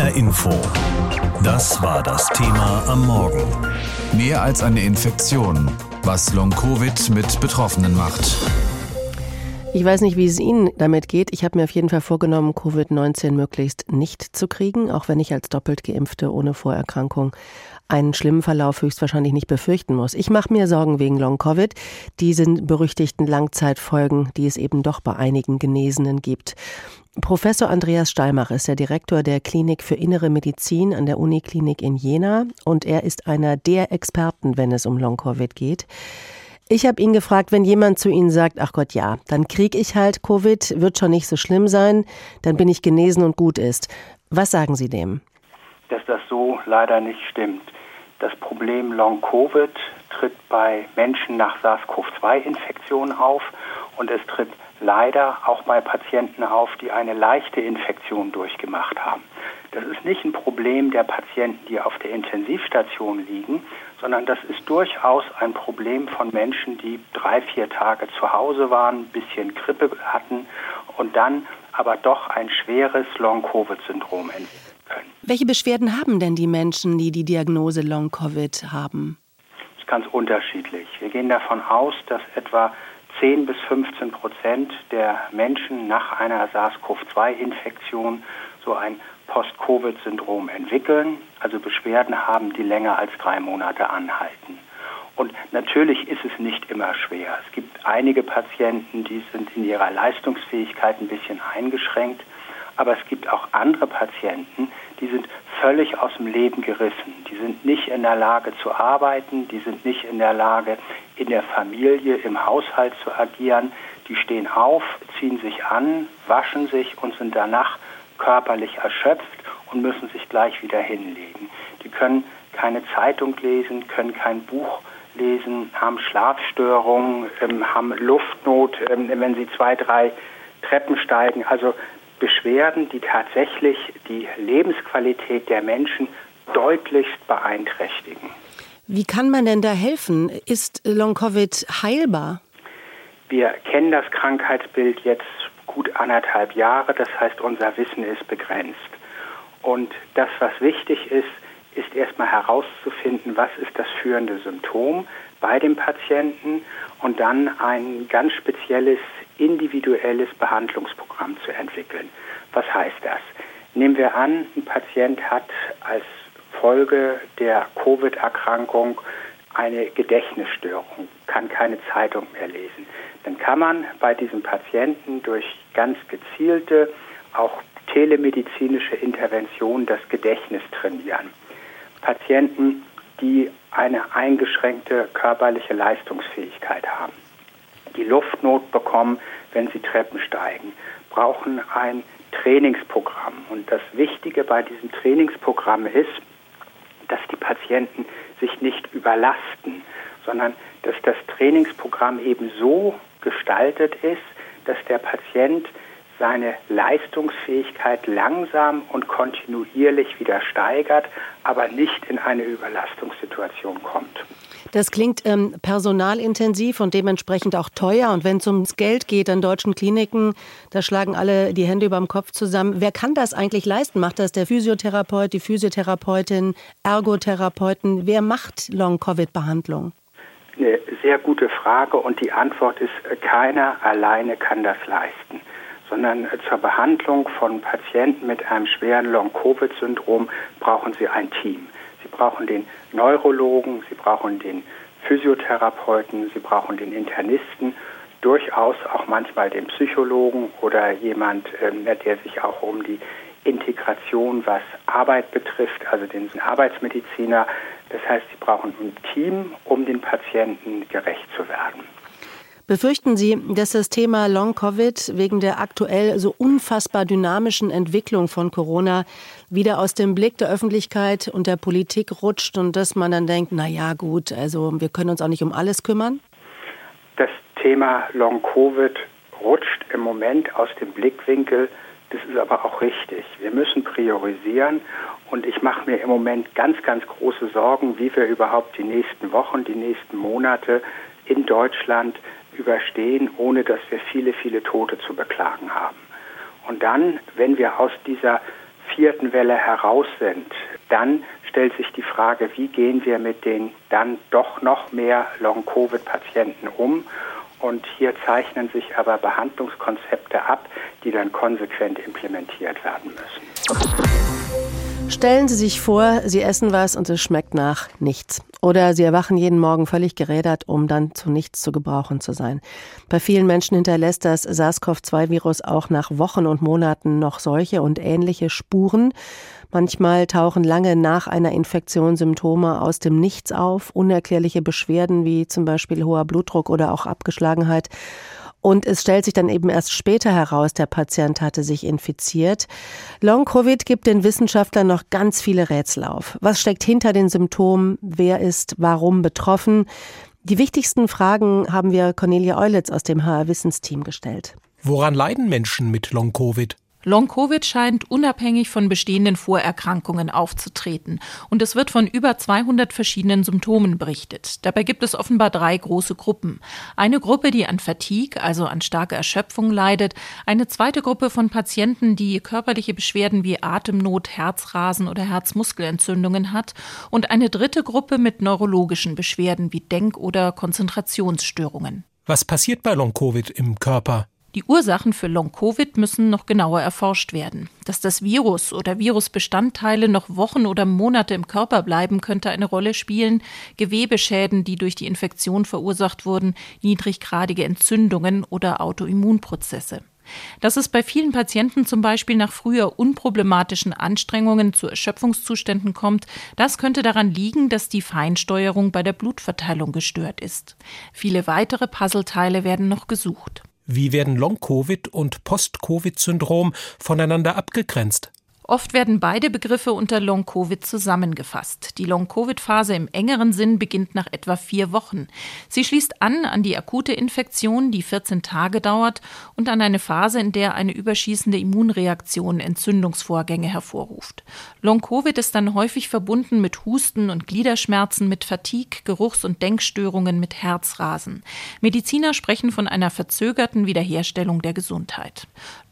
HR Info. Das war das Thema am Morgen. Mehr als eine Infektion. Was Long-Covid mit Betroffenen macht. Ich weiß nicht, wie es Ihnen damit geht. Ich habe mir auf jeden Fall vorgenommen, Covid-19 möglichst nicht zu kriegen, auch wenn ich als doppelt geimpfte ohne Vorerkrankung einen schlimmen Verlauf höchstwahrscheinlich nicht befürchten muss. Ich mache mir Sorgen wegen Long-Covid, diesen berüchtigten Langzeitfolgen, die es eben doch bei einigen Genesenen gibt. Professor Andreas Steimach ist der Direktor der Klinik für Innere Medizin an der Uniklinik in Jena und er ist einer der Experten, wenn es um Long-Covid geht. Ich habe ihn gefragt, wenn jemand zu Ihnen sagt, ach Gott, ja, dann kriege ich halt Covid, wird schon nicht so schlimm sein, dann bin ich genesen und gut ist. Was sagen Sie dem? Dass das so leider nicht stimmt. Das Problem Long-Covid tritt bei Menschen nach SARS-CoV-2-Infektionen auf und es tritt leider auch bei Patienten auf, die eine leichte Infektion durchgemacht haben. Das ist nicht ein Problem der Patienten, die auf der Intensivstation liegen, sondern das ist durchaus ein Problem von Menschen, die drei, vier Tage zu Hause waren, ein bisschen Grippe hatten und dann aber doch ein schweres Long-Covid-Syndrom entwickeln können. Welche Beschwerden haben denn die Menschen, die die Diagnose Long-Covid haben? Das ist ganz unterschiedlich. Wir gehen davon aus, dass etwa 10 bis 15 Prozent der Menschen nach einer SARS-CoV-2-Infektion so ein Post-Covid-Syndrom entwickeln, also Beschwerden haben, die länger als drei Monate anhalten. Und natürlich ist es nicht immer schwer. Es gibt einige Patienten, die sind in ihrer Leistungsfähigkeit ein bisschen eingeschränkt. Aber es gibt auch andere Patienten, die sind völlig aus dem Leben gerissen. Die sind nicht in der Lage zu arbeiten, die sind nicht in der Lage, in der Familie, im Haushalt zu agieren. Die stehen auf, ziehen sich an, waschen sich und sind danach körperlich erschöpft und müssen sich gleich wieder hinlegen. Die können keine Zeitung lesen, können kein Buch lesen, haben Schlafstörungen, ähm, haben Luftnot, ähm, wenn sie zwei, drei Treppen steigen. Also Beschwerden, die tatsächlich die Lebensqualität der Menschen deutlichst beeinträchtigen. Wie kann man denn da helfen? Ist Long-Covid heilbar? Wir kennen das Krankheitsbild jetzt gut anderthalb Jahre, das heißt, unser Wissen ist begrenzt. Und das, was wichtig ist, ist erstmal herauszufinden, was ist das führende Symptom bei dem Patienten und dann ein ganz spezielles individuelles Behandlungsprogramm zu entwickeln. Was heißt das? Nehmen wir an, ein Patient hat als Folge der Covid-Erkrankung eine Gedächtnisstörung, kann keine Zeitung mehr lesen. Dann kann man bei diesem Patienten durch ganz gezielte, auch telemedizinische Intervention das Gedächtnis trainieren. Patienten, die eine eingeschränkte körperliche Leistungsfähigkeit haben, die Luftnot bekommen, wenn sie Treppen steigen, brauchen ein Trainingsprogramm. Und das Wichtige bei diesem Trainingsprogramm ist, dass die Patienten sich nicht überlasten, sondern dass das Trainingsprogramm eben so gestaltet ist, dass der Patient seine Leistungsfähigkeit langsam und kontinuierlich wieder steigert, aber nicht in eine Überlastungssituation kommt. Das klingt ähm, personalintensiv und dementsprechend auch teuer. Und wenn es ums Geld geht an deutschen Kliniken, da schlagen alle die Hände über dem Kopf zusammen. Wer kann das eigentlich leisten? Macht das der Physiotherapeut, die Physiotherapeutin, Ergotherapeuten? Wer macht Long-Covid-Behandlung? Eine sehr gute Frage und die Antwort ist, keiner alleine kann das leisten sondern zur Behandlung von Patienten mit einem schweren Long-Covid-Syndrom brauchen sie ein Team. Sie brauchen den Neurologen, Sie brauchen den Physiotherapeuten, Sie brauchen den Internisten, durchaus auch manchmal den Psychologen oder jemand, ähm, der sich auch um die Integration, was Arbeit betrifft, also den Arbeitsmediziner. Das heißt, Sie brauchen ein Team, um den Patienten gerecht zu werden. Befürchten Sie, dass das Thema Long-Covid wegen der aktuell so unfassbar dynamischen Entwicklung von Corona wieder aus dem Blick der Öffentlichkeit und der Politik rutscht und dass man dann denkt, na ja, gut, also wir können uns auch nicht um alles kümmern? Das Thema Long-Covid rutscht im Moment aus dem Blickwinkel. Das ist aber auch richtig. Wir müssen priorisieren und ich mache mir im Moment ganz, ganz große Sorgen, wie wir überhaupt die nächsten Wochen, die nächsten Monate in Deutschland überstehen, ohne dass wir viele, viele Tote zu beklagen haben. Und dann, wenn wir aus dieser vierten Welle heraus sind, dann stellt sich die Frage, wie gehen wir mit den dann doch noch mehr Long-Covid-Patienten um? Und hier zeichnen sich aber Behandlungskonzepte ab, die dann konsequent implementiert werden müssen. Stellen Sie sich vor, Sie essen was und es schmeckt nach nichts. Oder Sie erwachen jeden Morgen völlig gerädert, um dann zu nichts zu gebrauchen zu sein. Bei vielen Menschen hinterlässt das SARS-CoV-2-Virus auch nach Wochen und Monaten noch solche und ähnliche Spuren. Manchmal tauchen lange nach einer Infektion Symptome aus dem Nichts auf, unerklärliche Beschwerden wie zum Beispiel hoher Blutdruck oder auch Abgeschlagenheit. Und es stellt sich dann eben erst später heraus, der Patient hatte sich infiziert. Long-Covid gibt den Wissenschaftlern noch ganz viele Rätsel auf. Was steckt hinter den Symptomen? Wer ist warum betroffen? Die wichtigsten Fragen haben wir Cornelia Eulitz aus dem HR Wissensteam gestellt. Woran leiden Menschen mit Long-Covid? Long-Covid scheint unabhängig von bestehenden Vorerkrankungen aufzutreten und es wird von über 200 verschiedenen Symptomen berichtet. Dabei gibt es offenbar drei große Gruppen. Eine Gruppe, die an Fatigue, also an starker Erschöpfung leidet, eine zweite Gruppe von Patienten, die körperliche Beschwerden wie Atemnot, Herzrasen oder Herzmuskelentzündungen hat und eine dritte Gruppe mit neurologischen Beschwerden wie Denk- oder Konzentrationsstörungen. Was passiert bei Long-Covid im Körper? Die Ursachen für Long-Covid müssen noch genauer erforscht werden. Dass das Virus oder Virusbestandteile noch Wochen oder Monate im Körper bleiben, könnte eine Rolle spielen. Gewebeschäden, die durch die Infektion verursacht wurden, niedriggradige Entzündungen oder Autoimmunprozesse. Dass es bei vielen Patienten zum Beispiel nach früher unproblematischen Anstrengungen zu Erschöpfungszuständen kommt, das könnte daran liegen, dass die Feinsteuerung bei der Blutverteilung gestört ist. Viele weitere Puzzleteile werden noch gesucht. Wie werden Long-Covid und Post-Covid-Syndrom voneinander abgegrenzt? Oft werden beide Begriffe unter Long-Covid zusammengefasst. Die Long-Covid-Phase im engeren Sinn beginnt nach etwa vier Wochen. Sie schließt an an die akute Infektion, die 14 Tage dauert, und an eine Phase, in der eine überschießende Immunreaktion Entzündungsvorgänge hervorruft. Long-Covid ist dann häufig verbunden mit Husten und Gliederschmerzen, mit Fatigue, Geruchs- und Denkstörungen, mit Herzrasen. Mediziner sprechen von einer verzögerten Wiederherstellung der Gesundheit.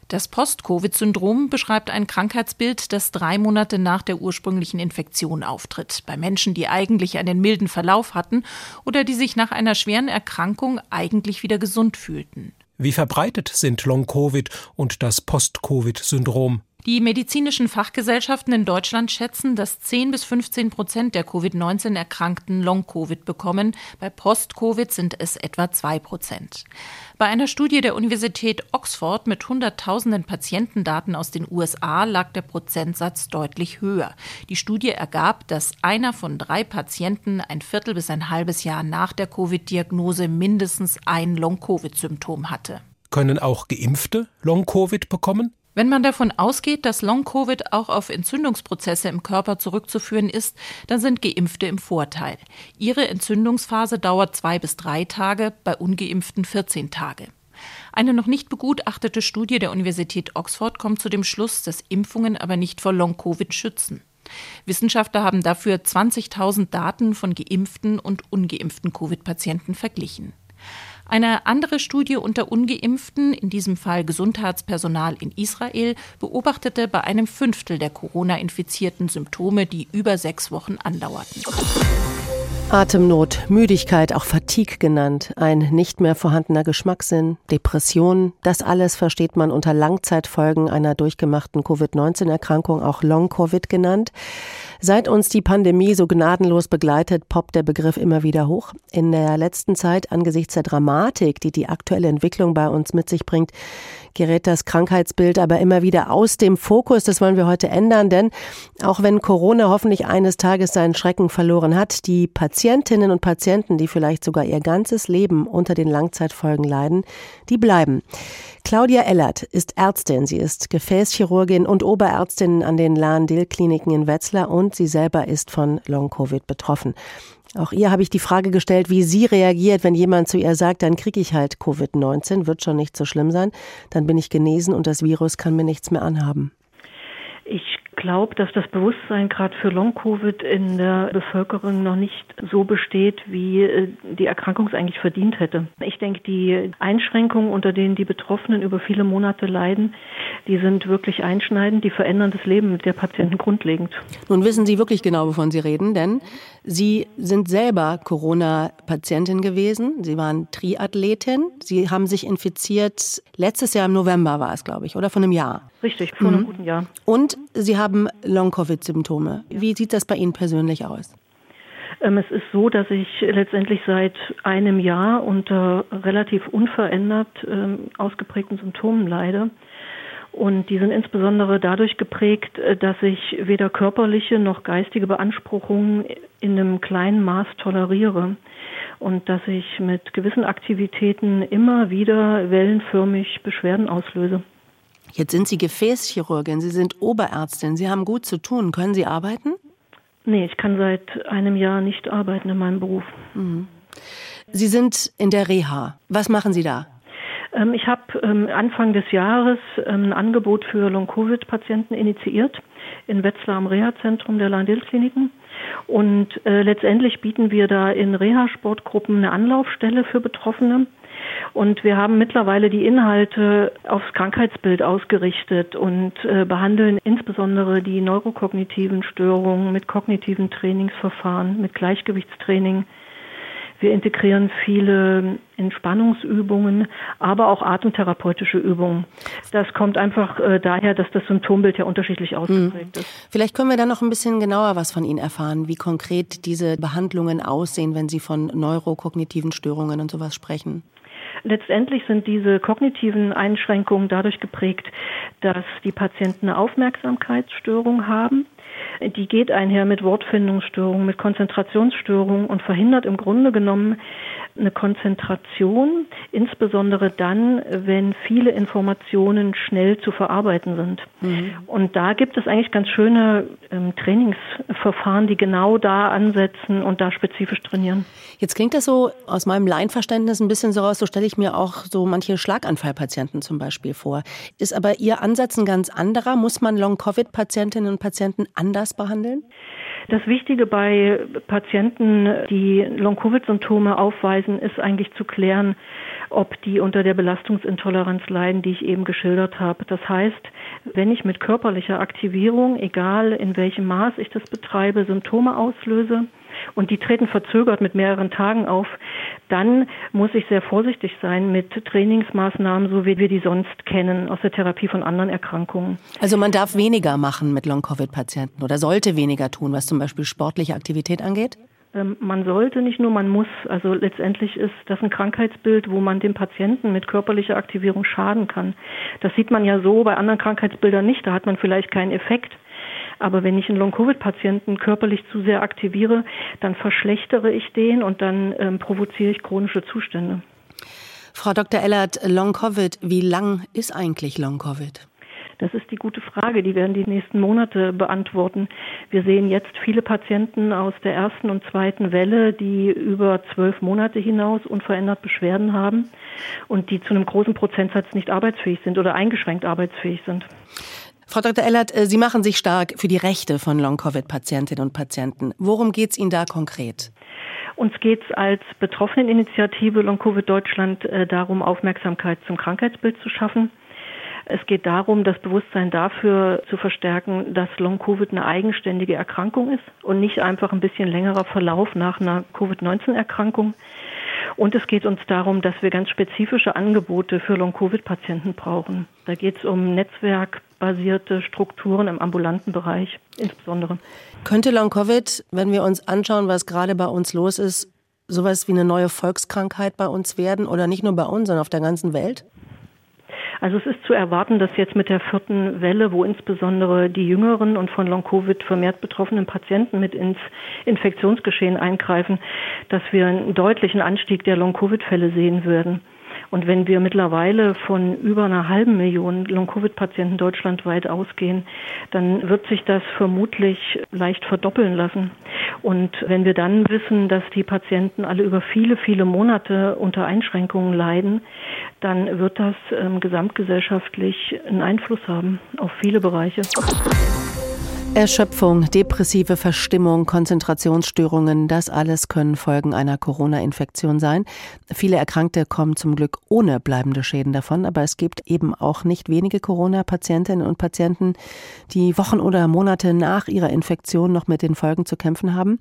Das Post-Covid-Syndrom beschreibt ein Krankheitsbild, das drei Monate nach der ursprünglichen Infektion auftritt, bei Menschen, die eigentlich einen milden Verlauf hatten oder die sich nach einer schweren Erkrankung eigentlich wieder gesund fühlten. Wie verbreitet sind Long-Covid und das Post-Covid-Syndrom? Die medizinischen Fachgesellschaften in Deutschland schätzen, dass 10 bis 15 Prozent der Covid-19-Erkrankten Long-Covid bekommen. Bei Post-Covid sind es etwa 2 Prozent. Bei einer Studie der Universität Oxford mit Hunderttausenden Patientendaten aus den USA lag der Prozentsatz deutlich höher. Die Studie ergab, dass einer von drei Patienten ein Viertel bis ein halbes Jahr nach der Covid-Diagnose mindestens ein Long-Covid-Symptom hatte. Können auch Geimpfte Long-Covid bekommen? Wenn man davon ausgeht, dass Long-Covid auch auf Entzündungsprozesse im Körper zurückzuführen ist, dann sind Geimpfte im Vorteil. Ihre Entzündungsphase dauert zwei bis drei Tage, bei Ungeimpften 14 Tage. Eine noch nicht begutachtete Studie der Universität Oxford kommt zu dem Schluss, dass Impfungen aber nicht vor Long-Covid schützen. Wissenschaftler haben dafür 20.000 Daten von geimpften und ungeimpften Covid-Patienten verglichen. Eine andere Studie unter ungeimpften, in diesem Fall Gesundheitspersonal in Israel, beobachtete bei einem Fünftel der Corona-Infizierten Symptome, die über sechs Wochen andauerten. Atemnot, Müdigkeit, auch Fatigue genannt, ein nicht mehr vorhandener Geschmackssinn, Depression, das alles versteht man unter Langzeitfolgen einer durchgemachten Covid-19-Erkrankung, auch Long-Covid genannt. Seit uns die Pandemie so gnadenlos begleitet, poppt der Begriff immer wieder hoch. In der letzten Zeit, angesichts der Dramatik, die die aktuelle Entwicklung bei uns mit sich bringt, gerät das Krankheitsbild aber immer wieder aus dem Fokus. Das wollen wir heute ändern, denn auch wenn Corona hoffentlich eines Tages seinen Schrecken verloren hat, die Patientinnen und Patienten, die vielleicht sogar ihr ganzes Leben unter den Langzeitfolgen leiden, die bleiben. Claudia Ellert ist Ärztin. Sie ist Gefäßchirurgin und Oberärztin an den Lahn-Dill-Kliniken in Wetzlar und sie selber ist von Long-Covid betroffen. Auch ihr habe ich die Frage gestellt, wie sie reagiert, wenn jemand zu ihr sagt, dann kriege ich halt Covid-19, wird schon nicht so schlimm sein, dann bin ich genesen und das Virus kann mir nichts mehr anhaben. Glaube, dass das Bewusstsein gerade für Long-Covid in der Bevölkerung noch nicht so besteht, wie äh, die Erkrankung es eigentlich verdient hätte. Ich denke, die Einschränkungen, unter denen die Betroffenen über viele Monate leiden, die sind wirklich einschneidend, die verändern das Leben der Patienten grundlegend. Nun wissen Sie wirklich genau, wovon Sie reden, denn Sie sind selber Corona-Patientin gewesen. Sie waren Triathletin. Sie haben sich infiziert, letztes Jahr im November war es, glaube ich, oder von einem Jahr. Richtig, vor mhm. einem guten Jahr. Und Sie haben Long-Covid-Symptome. Wie sieht das bei Ihnen persönlich aus? Ähm, es ist so, dass ich letztendlich seit einem Jahr unter relativ unverändert ähm, ausgeprägten Symptomen leide. Und die sind insbesondere dadurch geprägt, äh, dass ich weder körperliche noch geistige Beanspruchungen in einem kleinen Maß toleriere und dass ich mit gewissen Aktivitäten immer wieder wellenförmig Beschwerden auslöse. Jetzt sind Sie Gefäßchirurgin, Sie sind Oberärztin, Sie haben gut zu tun. Können Sie arbeiten? Nee, ich kann seit einem Jahr nicht arbeiten in meinem Beruf. Mhm. Sie sind in der Reha. Was machen Sie da? Ähm, ich habe ähm, Anfang des Jahres ähm, ein Angebot für Long-Covid-Patienten initiiert in Wetzlar am Reha-Zentrum der Landil-Kliniken. Und äh, letztendlich bieten wir da in Reha-Sportgruppen eine Anlaufstelle für Betroffene. Und wir haben mittlerweile die Inhalte aufs Krankheitsbild ausgerichtet und äh, behandeln insbesondere die neurokognitiven Störungen mit kognitiven Trainingsverfahren, mit Gleichgewichtstraining, wir integrieren viele Entspannungsübungen, aber auch atemtherapeutische Übungen. Das kommt einfach äh, daher, dass das Symptombild ja unterschiedlich hm. ausgeprägt ist. Vielleicht können wir da noch ein bisschen genauer was von Ihnen erfahren, wie konkret diese Behandlungen aussehen, wenn Sie von neurokognitiven Störungen und sowas sprechen. Letztendlich sind diese kognitiven Einschränkungen dadurch geprägt, dass die Patienten eine Aufmerksamkeitsstörung haben die geht einher mit Wortfindungsstörungen, mit Konzentrationsstörungen und verhindert im Grunde genommen eine Konzentration, insbesondere dann, wenn viele Informationen schnell zu verarbeiten sind. Mhm. Und da gibt es eigentlich ganz schöne ähm, Trainingsverfahren, die genau da ansetzen und da spezifisch trainieren. Jetzt klingt das so aus meinem Laienverständnis ein bisschen so raus, so stelle ich mir auch so manche Schlaganfallpatienten zum Beispiel vor. Ist aber Ihr Ansatz ein ganz anderer? Muss man Long-Covid-Patientinnen und Patienten anders behandeln? Das Wichtige bei Patienten, die Long-Covid-Symptome aufweisen, ist eigentlich zu klären, ob die unter der Belastungsintoleranz leiden, die ich eben geschildert habe. Das heißt, wenn ich mit körperlicher Aktivierung, egal in welchem Maß ich das betreibe, Symptome auslöse, und die treten verzögert mit mehreren Tagen auf, dann muss ich sehr vorsichtig sein mit Trainingsmaßnahmen, so wie wir die sonst kennen aus der Therapie von anderen Erkrankungen. Also man darf weniger machen mit Long-Covid-Patienten oder sollte weniger tun, was zum Beispiel sportliche Aktivität angeht? Ähm, man sollte nicht nur, man muss. Also letztendlich ist das ein Krankheitsbild, wo man dem Patienten mit körperlicher Aktivierung schaden kann. Das sieht man ja so bei anderen Krankheitsbildern nicht. Da hat man vielleicht keinen Effekt. Aber wenn ich einen Long-Covid-Patienten körperlich zu sehr aktiviere, dann verschlechtere ich den und dann ähm, provoziere ich chronische Zustände. Frau Dr. Ellert, Long-Covid, wie lang ist eigentlich Long-Covid? Das ist die gute Frage. Die werden die nächsten Monate beantworten. Wir sehen jetzt viele Patienten aus der ersten und zweiten Welle, die über zwölf Monate hinaus unverändert Beschwerden haben und die zu einem großen Prozentsatz nicht arbeitsfähig sind oder eingeschränkt arbeitsfähig sind. Frau Dr. Ellert, äh, Sie machen sich stark für die Rechte von Long-Covid-Patientinnen und Patienten. Worum geht es Ihnen da konkret? Uns geht es als Betroffeneninitiative Long-Covid Deutschland äh, darum, Aufmerksamkeit zum Krankheitsbild zu schaffen. Es geht darum, das Bewusstsein dafür zu verstärken, dass Long-Covid eine eigenständige Erkrankung ist und nicht einfach ein bisschen längerer Verlauf nach einer Covid-19-Erkrankung. Und es geht uns darum, dass wir ganz spezifische Angebote für Long-Covid-Patienten brauchen. Da geht es um netzwerkbasierte Strukturen im ambulanten Bereich insbesondere. Könnte Long-Covid, wenn wir uns anschauen, was gerade bei uns los ist, sowas wie eine neue Volkskrankheit bei uns werden oder nicht nur bei uns, sondern auf der ganzen Welt? Also es ist zu erwarten, dass jetzt mit der vierten Welle, wo insbesondere die jüngeren und von Long-Covid vermehrt betroffenen Patienten mit ins Infektionsgeschehen eingreifen, dass wir einen deutlichen Anstieg der Long-Covid-Fälle sehen würden. Und wenn wir mittlerweile von über einer halben Million Long-Covid-Patienten deutschlandweit ausgehen, dann wird sich das vermutlich leicht verdoppeln lassen. Und wenn wir dann wissen, dass die Patienten alle über viele, viele Monate unter Einschränkungen leiden, dann wird das ähm, gesamtgesellschaftlich einen Einfluss haben auf viele Bereiche. Erschöpfung, depressive Verstimmung, Konzentrationsstörungen, das alles können Folgen einer Corona-Infektion sein. Viele Erkrankte kommen zum Glück ohne bleibende Schäden davon, aber es gibt eben auch nicht wenige Corona-Patientinnen und Patienten, die Wochen oder Monate nach ihrer Infektion noch mit den Folgen zu kämpfen haben.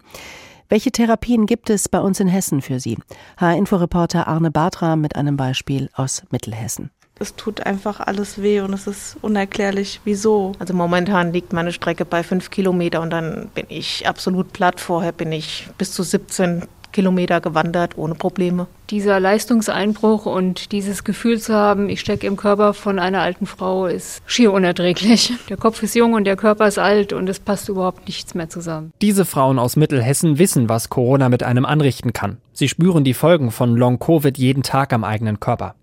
Welche Therapien gibt es bei uns in Hessen für Sie? H-Info-Reporter Arne Bartra mit einem Beispiel aus Mittelhessen es tut einfach alles weh und es ist unerklärlich, wieso. Also momentan liegt meine Strecke bei fünf Kilometer und dann bin ich absolut platt. Vorher bin ich bis zu 17 Kilometer gewandert ohne Probleme. Dieser Leistungseinbruch und dieses Gefühl zu haben, ich stecke im Körper von einer alten Frau, ist schier unerträglich. Der Kopf ist jung und der Körper ist alt und es passt überhaupt nichts mehr zusammen. Diese Frauen aus Mittelhessen wissen, was Corona mit einem anrichten kann. Sie spüren die Folgen von Long-Covid jeden Tag am eigenen Körper.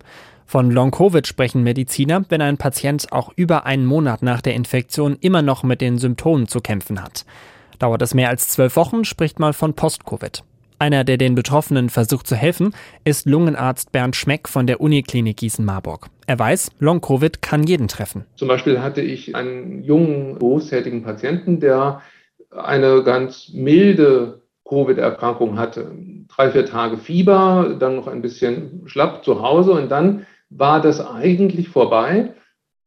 Von Long-Covid sprechen Mediziner, wenn ein Patient auch über einen Monat nach der Infektion immer noch mit den Symptomen zu kämpfen hat. Dauert es mehr als zwölf Wochen, spricht man von Post-Covid. Einer, der den Betroffenen versucht zu helfen, ist Lungenarzt Bernd Schmeck von der Uniklinik Gießen-Marburg. Er weiß, Long-Covid kann jeden treffen. Zum Beispiel hatte ich einen jungen, berufstätigen Patienten, der eine ganz milde Covid-Erkrankung hatte. Drei, vier Tage Fieber, dann noch ein bisschen schlapp zu Hause und dann war das eigentlich vorbei.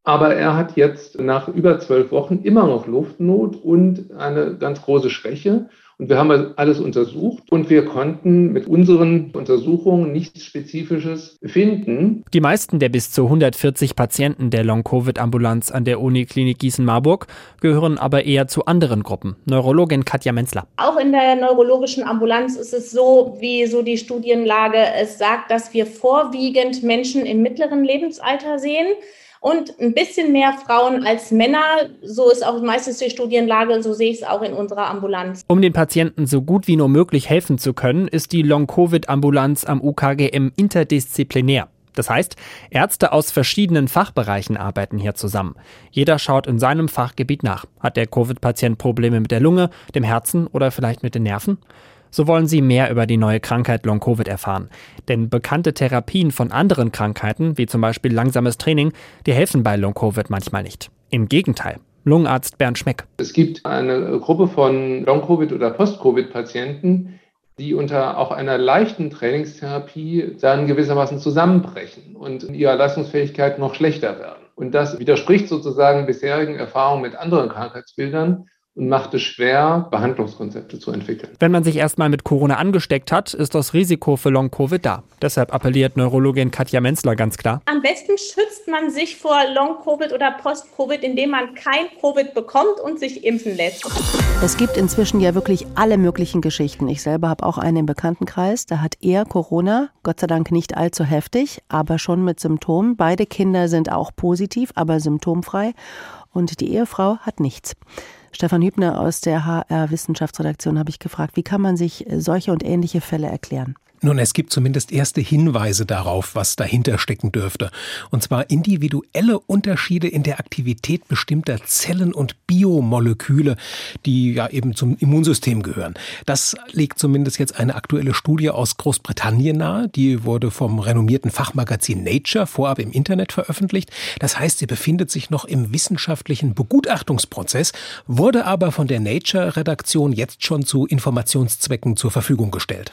Aber er hat jetzt nach über zwölf Wochen immer noch Luftnot und eine ganz große Schwäche. Und wir haben alles untersucht und wir konnten mit unseren Untersuchungen nichts Spezifisches finden. Die meisten der bis zu 140 Patienten der Long-Covid-Ambulanz an der Uniklinik Gießen-Marburg gehören aber eher zu anderen Gruppen. Neurologin Katja Menzler. Auch in der neurologischen Ambulanz ist es so, wie so die Studienlage es sagt, dass wir vorwiegend Menschen im mittleren Lebensalter sehen und ein bisschen mehr Frauen als Männer. So ist auch meistens die Studienlage und so sehe ich es auch in unserer Ambulanz. Um den Patienten so gut wie nur möglich helfen zu können, ist die Long-Covid-Ambulanz am UKGM interdisziplinär. Das heißt, Ärzte aus verschiedenen Fachbereichen arbeiten hier zusammen. Jeder schaut in seinem Fachgebiet nach. Hat der Covid-Patient Probleme mit der Lunge, dem Herzen oder vielleicht mit den Nerven? So wollen sie mehr über die neue Krankheit Long-Covid erfahren. Denn bekannte Therapien von anderen Krankheiten, wie zum Beispiel langsames Training, die helfen bei Long-Covid manchmal nicht. Im Gegenteil. Lungenarzt Bernd Schmeck. Es gibt eine Gruppe von Long-Covid- oder Post-Covid-Patienten, die unter auch einer leichten Trainingstherapie dann gewissermaßen zusammenbrechen und in ihrer Leistungsfähigkeit noch schlechter werden. Und das widerspricht sozusagen bisherigen Erfahrungen mit anderen Krankheitsbildern und macht es schwer, Behandlungskonzepte zu entwickeln. Wenn man sich erstmal mit Corona angesteckt hat, ist das Risiko für Long-Covid da. Deshalb appelliert Neurologin Katja Menzler ganz klar. Am besten schützt man sich vor Long-Covid oder Post-Covid, indem man kein Covid bekommt und sich impfen lässt. Es gibt inzwischen ja wirklich alle möglichen Geschichten. Ich selber habe auch einen im Bekanntenkreis, da hat er Corona, Gott sei Dank nicht allzu heftig, aber schon mit Symptomen. Beide Kinder sind auch positiv, aber symptomfrei und die Ehefrau hat nichts. Stefan Hübner aus der HR Wissenschaftsredaktion habe ich gefragt, wie kann man sich solche und ähnliche Fälle erklären? Nun, es gibt zumindest erste Hinweise darauf, was dahinter stecken dürfte. Und zwar individuelle Unterschiede in der Aktivität bestimmter Zellen und Biomoleküle, die ja eben zum Immunsystem gehören. Das legt zumindest jetzt eine aktuelle Studie aus Großbritannien nahe. Die wurde vom renommierten Fachmagazin Nature vorab im Internet veröffentlicht. Das heißt, sie befindet sich noch im wissenschaftlichen Begutachtungsprozess, wurde aber von der Nature-Redaktion jetzt schon zu Informationszwecken zur Verfügung gestellt.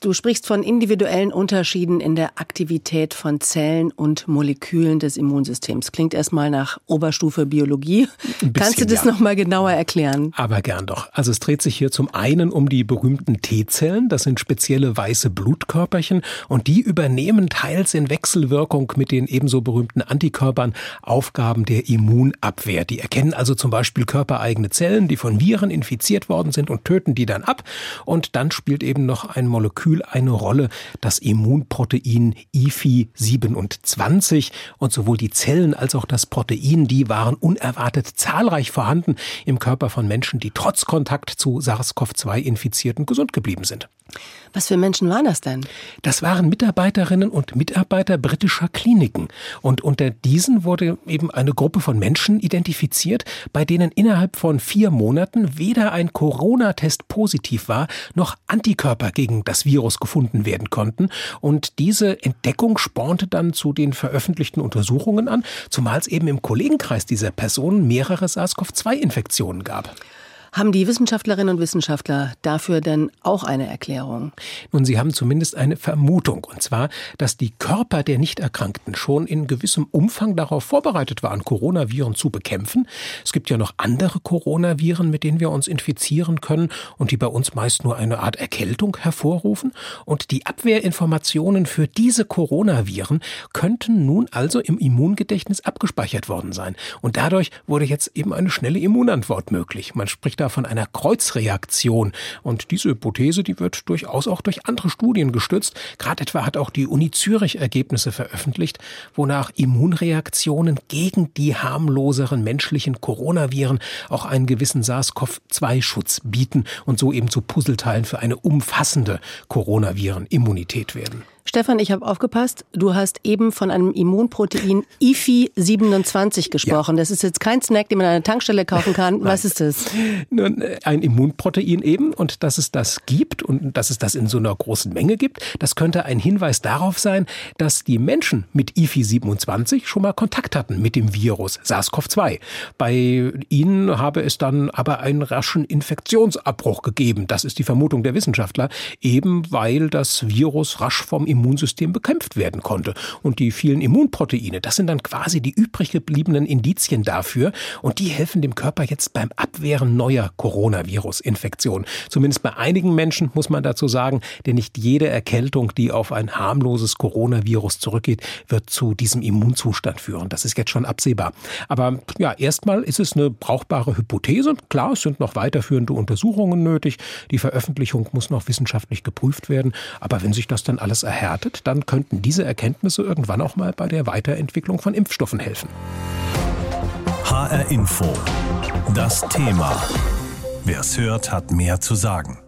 Du sprichst von individuellen Unterschieden in der Aktivität von Zellen und Molekülen des Immunsystems. Klingt erstmal nach Oberstufe Biologie. Bisschen, Kannst du das ja. noch mal genauer erklären? Aber gern doch. Also es dreht sich hier zum einen um die berühmten T-Zellen. Das sind spezielle weiße Blutkörperchen und die übernehmen teils in Wechselwirkung mit den ebenso berühmten Antikörpern Aufgaben der Immunabwehr. Die erkennen also zum Beispiel körpereigene Zellen, die von Viren infiziert worden sind und töten die dann ab. Und dann spielt eben noch ein Molekül Molekül eine Rolle, das Immunprotein IFI 27 und sowohl die Zellen als auch das Protein, die waren unerwartet zahlreich vorhanden im Körper von Menschen, die trotz Kontakt zu SARS-CoV-2 Infizierten gesund geblieben sind. Was für Menschen waren das denn? Das waren Mitarbeiterinnen und Mitarbeiter britischer Kliniken. Und unter diesen wurde eben eine Gruppe von Menschen identifiziert, bei denen innerhalb von vier Monaten weder ein Corona-Test positiv war, noch Antikörper gegen das Virus Virus gefunden werden konnten. Und diese Entdeckung spornte dann zu den veröffentlichten Untersuchungen an, zumal es eben im Kollegenkreis dieser Personen mehrere SARS-CoV-2-Infektionen gab. Haben die Wissenschaftlerinnen und Wissenschaftler dafür denn auch eine Erklärung? Nun, sie haben zumindest eine Vermutung, und zwar, dass die Körper der Nichterkrankten schon in gewissem Umfang darauf vorbereitet waren, Coronaviren zu bekämpfen. Es gibt ja noch andere Coronaviren, mit denen wir uns infizieren können und die bei uns meist nur eine Art Erkältung hervorrufen. Und die Abwehrinformationen für diese Coronaviren könnten nun also im Immungedächtnis abgespeichert worden sein. Und dadurch wurde jetzt eben eine schnelle Immunantwort möglich. Man spricht da da von einer Kreuzreaktion. Und diese Hypothese, die wird durchaus auch durch andere Studien gestützt. Gerade etwa hat auch die Uni Zürich Ergebnisse veröffentlicht, wonach Immunreaktionen gegen die harmloseren menschlichen Coronaviren auch einen gewissen SARS-CoV-2-Schutz bieten und so eben zu Puzzleteilen für eine umfassende Coronaviren-Immunität werden. Stefan, ich habe aufgepasst. Du hast eben von einem Immunprotein IFI 27 gesprochen. Ja. Das ist jetzt kein Snack, den man an einer Tankstelle kaufen kann. Was ist das? Nun, äh, ein Immunprotein eben und dass es das gibt und dass es das in so einer großen Menge gibt, das könnte ein Hinweis darauf sein, dass die Menschen mit IFI 27 schon mal Kontakt hatten mit dem Virus SARS-CoV-2. Bei ihnen habe es dann aber einen raschen Infektionsabbruch gegeben. Das ist die Vermutung der Wissenschaftler, eben weil das Virus rasch vom Immunprotein Immunsystem bekämpft werden konnte. Und die vielen Immunproteine, das sind dann quasi die übrig gebliebenen Indizien dafür und die helfen dem Körper jetzt beim Abwehren neuer Coronavirus-Infektionen. Zumindest bei einigen Menschen muss man dazu sagen, denn nicht jede Erkältung, die auf ein harmloses Coronavirus zurückgeht, wird zu diesem Immunzustand führen. Das ist jetzt schon absehbar. Aber ja, erstmal ist es eine brauchbare Hypothese. Klar, es sind noch weiterführende Untersuchungen nötig. Die Veröffentlichung muss noch wissenschaftlich geprüft werden. Aber wenn sich das dann alles erhält, verhärtet, dann könnten diese Erkenntnisse irgendwann auch mal bei der Weiterentwicklung von Impfstoffen helfen. HR Info. Das Thema. Wer es hört, hat mehr zu sagen.